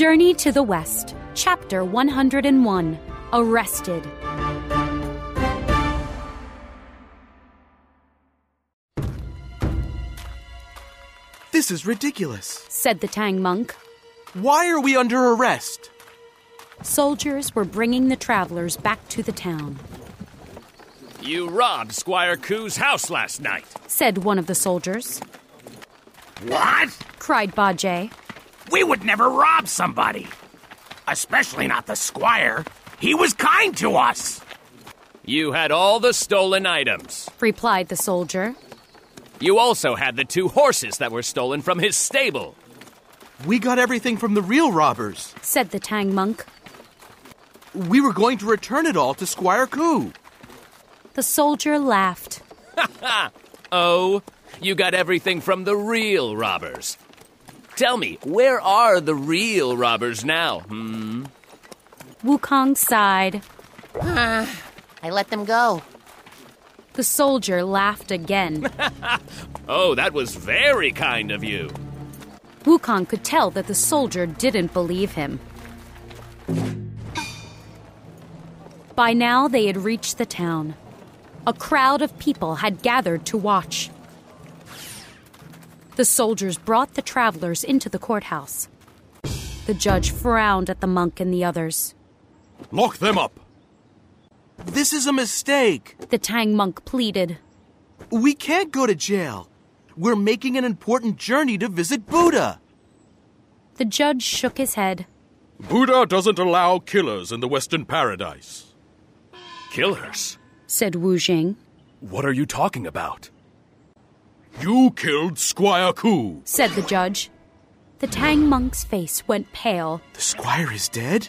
Journey to the West, Chapter 101 Arrested. This is ridiculous, said the Tang monk. Why are we under arrest? Soldiers were bringing the travelers back to the town. You robbed Squire Koo's house last night, said one of the soldiers. What? cried Bajie. We would never rob somebody. Especially not the squire. He was kind to us. You had all the stolen items, replied the soldier. You also had the two horses that were stolen from his stable. We got everything from the real robbers, said the Tang monk. We were going to return it all to Squire Koo. The soldier laughed. oh, you got everything from the real robbers. Tell me, where are the real robbers now, hmm? Wukong sighed. I let them go. The soldier laughed again. oh, that was very kind of you. Wukong could tell that the soldier didn't believe him. By now, they had reached the town. A crowd of people had gathered to watch. The soldiers brought the travelers into the courthouse. The judge frowned at the monk and the others. Lock them up! This is a mistake, the Tang monk pleaded. We can't go to jail. We're making an important journey to visit Buddha. The judge shook his head. Buddha doesn't allow killers in the Western Paradise. Killers? said Wu Jing. What are you talking about? You killed Squire Ku, said the judge. The Tang monk's face went pale. The squire is dead?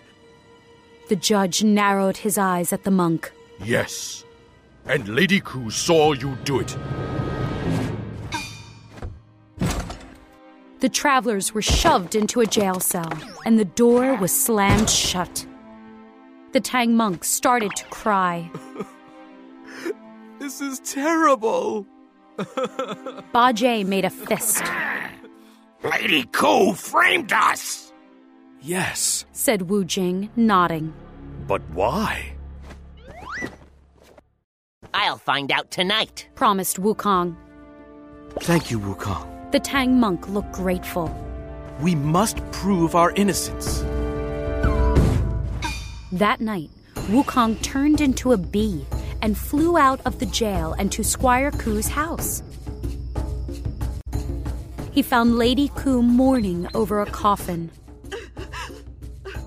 The judge narrowed his eyes at the monk. Yes. And Lady Ku saw you do it. The travelers were shoved into a jail cell, and the door was slammed shut. The Tang monk started to cry. this is terrible. Bajie made a fist. Lady Koo framed us. Yes, said Wu Jing, nodding. But why? I'll find out tonight, promised Wukong. Thank you, Wukong. The Tang monk looked grateful. We must prove our innocence. That night, Wukong turned into a bee and flew out of the jail and to Squire Koo's house. He found Lady Koo mourning over a coffin.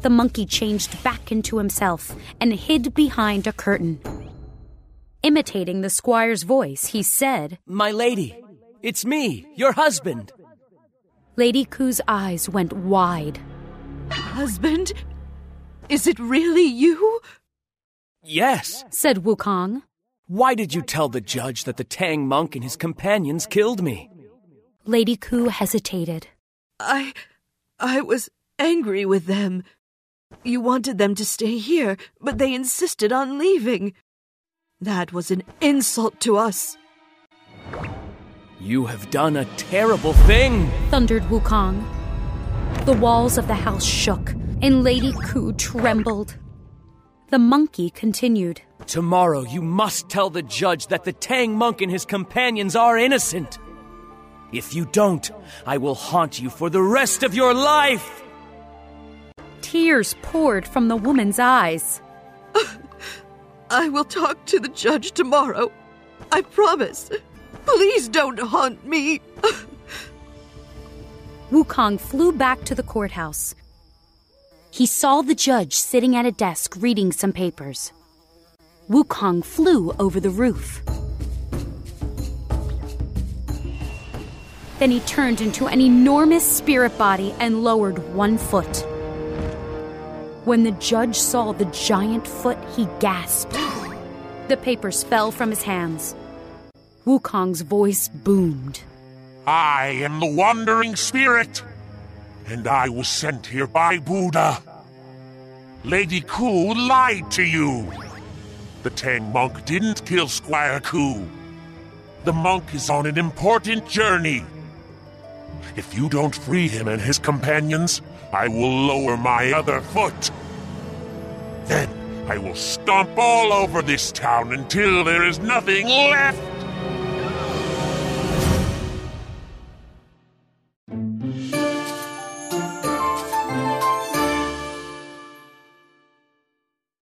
The monkey changed back into himself and hid behind a curtain. Imitating the squire's voice, he said, My lady, it's me, your husband. Lady Koo's eyes went wide. Husband? Is it really you? Yes, said Wukong. Why did you tell the judge that the Tang monk and his companions killed me? Lady Ku hesitated. I. I was angry with them. You wanted them to stay here, but they insisted on leaving. That was an insult to us. You have done a terrible thing, thundered Wukong. The walls of the house shook, and Lady Ku trembled. The monkey continued. Tomorrow you must tell the judge that the Tang monk and his companions are innocent. If you don't, I will haunt you for the rest of your life. Tears poured from the woman's eyes. I will talk to the judge tomorrow. I promise. Please don't haunt me. Wukong flew back to the courthouse. He saw the judge sitting at a desk reading some papers. Wukong flew over the roof. Then he turned into an enormous spirit body and lowered one foot. When the judge saw the giant foot, he gasped. The papers fell from his hands. Wukong's voice boomed. I am the Wandering Spirit, and I was sent here by Buddha. Lady Ku lied to you. The Tang monk didn't kill Squire Ku. The monk is on an important journey. If you don't free him and his companions, I will lower my other foot. Then I will stomp all over this town until there is nothing left.